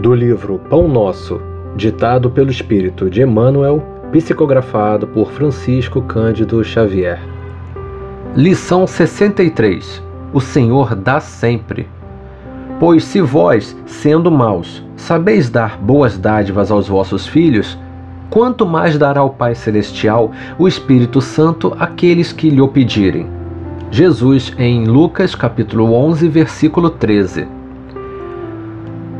Do livro Pão Nosso, ditado pelo Espírito de Emmanuel, psicografado por Francisco Cândido Xavier. Lição 63: O Senhor dá sempre. Pois se vós, sendo maus, sabeis dar boas dádivas aos vossos filhos, quanto mais dará o Pai Celestial o Espírito Santo àqueles que lhe o pedirem. Jesus em Lucas capítulo 11, versículo 13.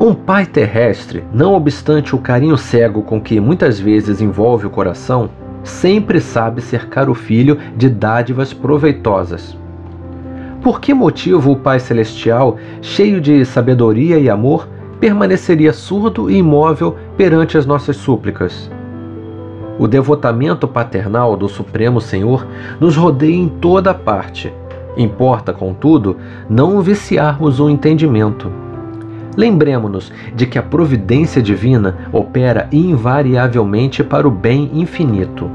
Um pai terrestre, não obstante o carinho cego com que muitas vezes envolve o coração, sempre sabe cercar o filho de dádivas proveitosas. Por que motivo o Pai Celestial, cheio de sabedoria e amor, permaneceria surdo e imóvel perante as nossas súplicas? O devotamento paternal do Supremo Senhor nos rodeia em toda parte. Importa, contudo, não viciarmos o entendimento. Lembremos-nos de que a providência divina opera invariavelmente para o bem infinito.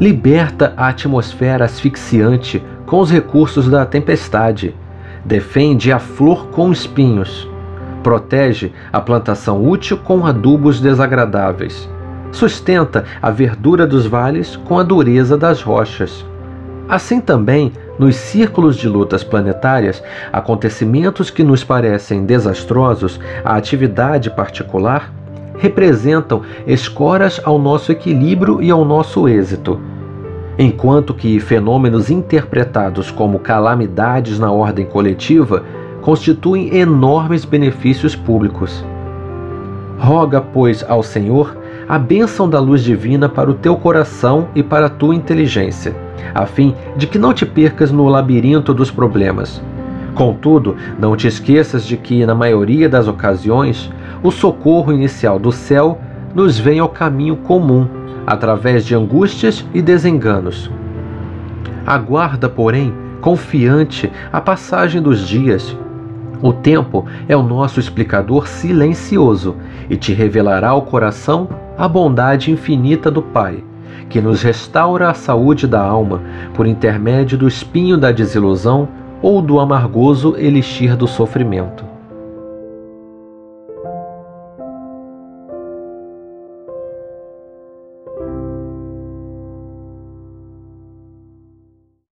Liberta a atmosfera asfixiante com os recursos da tempestade. Defende a flor com espinhos Protege a plantação útil com adubos desagradáveis. Sustenta a verdura dos vales com a dureza das rochas. Assim também, nos círculos de lutas planetárias, acontecimentos que nos parecem desastrosos à atividade particular representam escoras ao nosso equilíbrio e ao nosso êxito, enquanto que fenômenos interpretados como calamidades na ordem coletiva constituem enormes benefícios públicos. Roga, pois, ao Senhor a bênção da luz divina para o teu coração e para a tua inteligência, a fim de que não te percas no labirinto dos problemas. Contudo, não te esqueças de que, na maioria das ocasiões, o socorro inicial do céu nos vem ao caminho comum, através de angústias e desenganos. Aguarda, porém, confiante a passagem dos dias o tempo é o nosso explicador silencioso e te revelará ao coração a bondade infinita do Pai, que nos restaura a saúde da alma por intermédio do espinho da desilusão ou do amargoso elixir do sofrimento.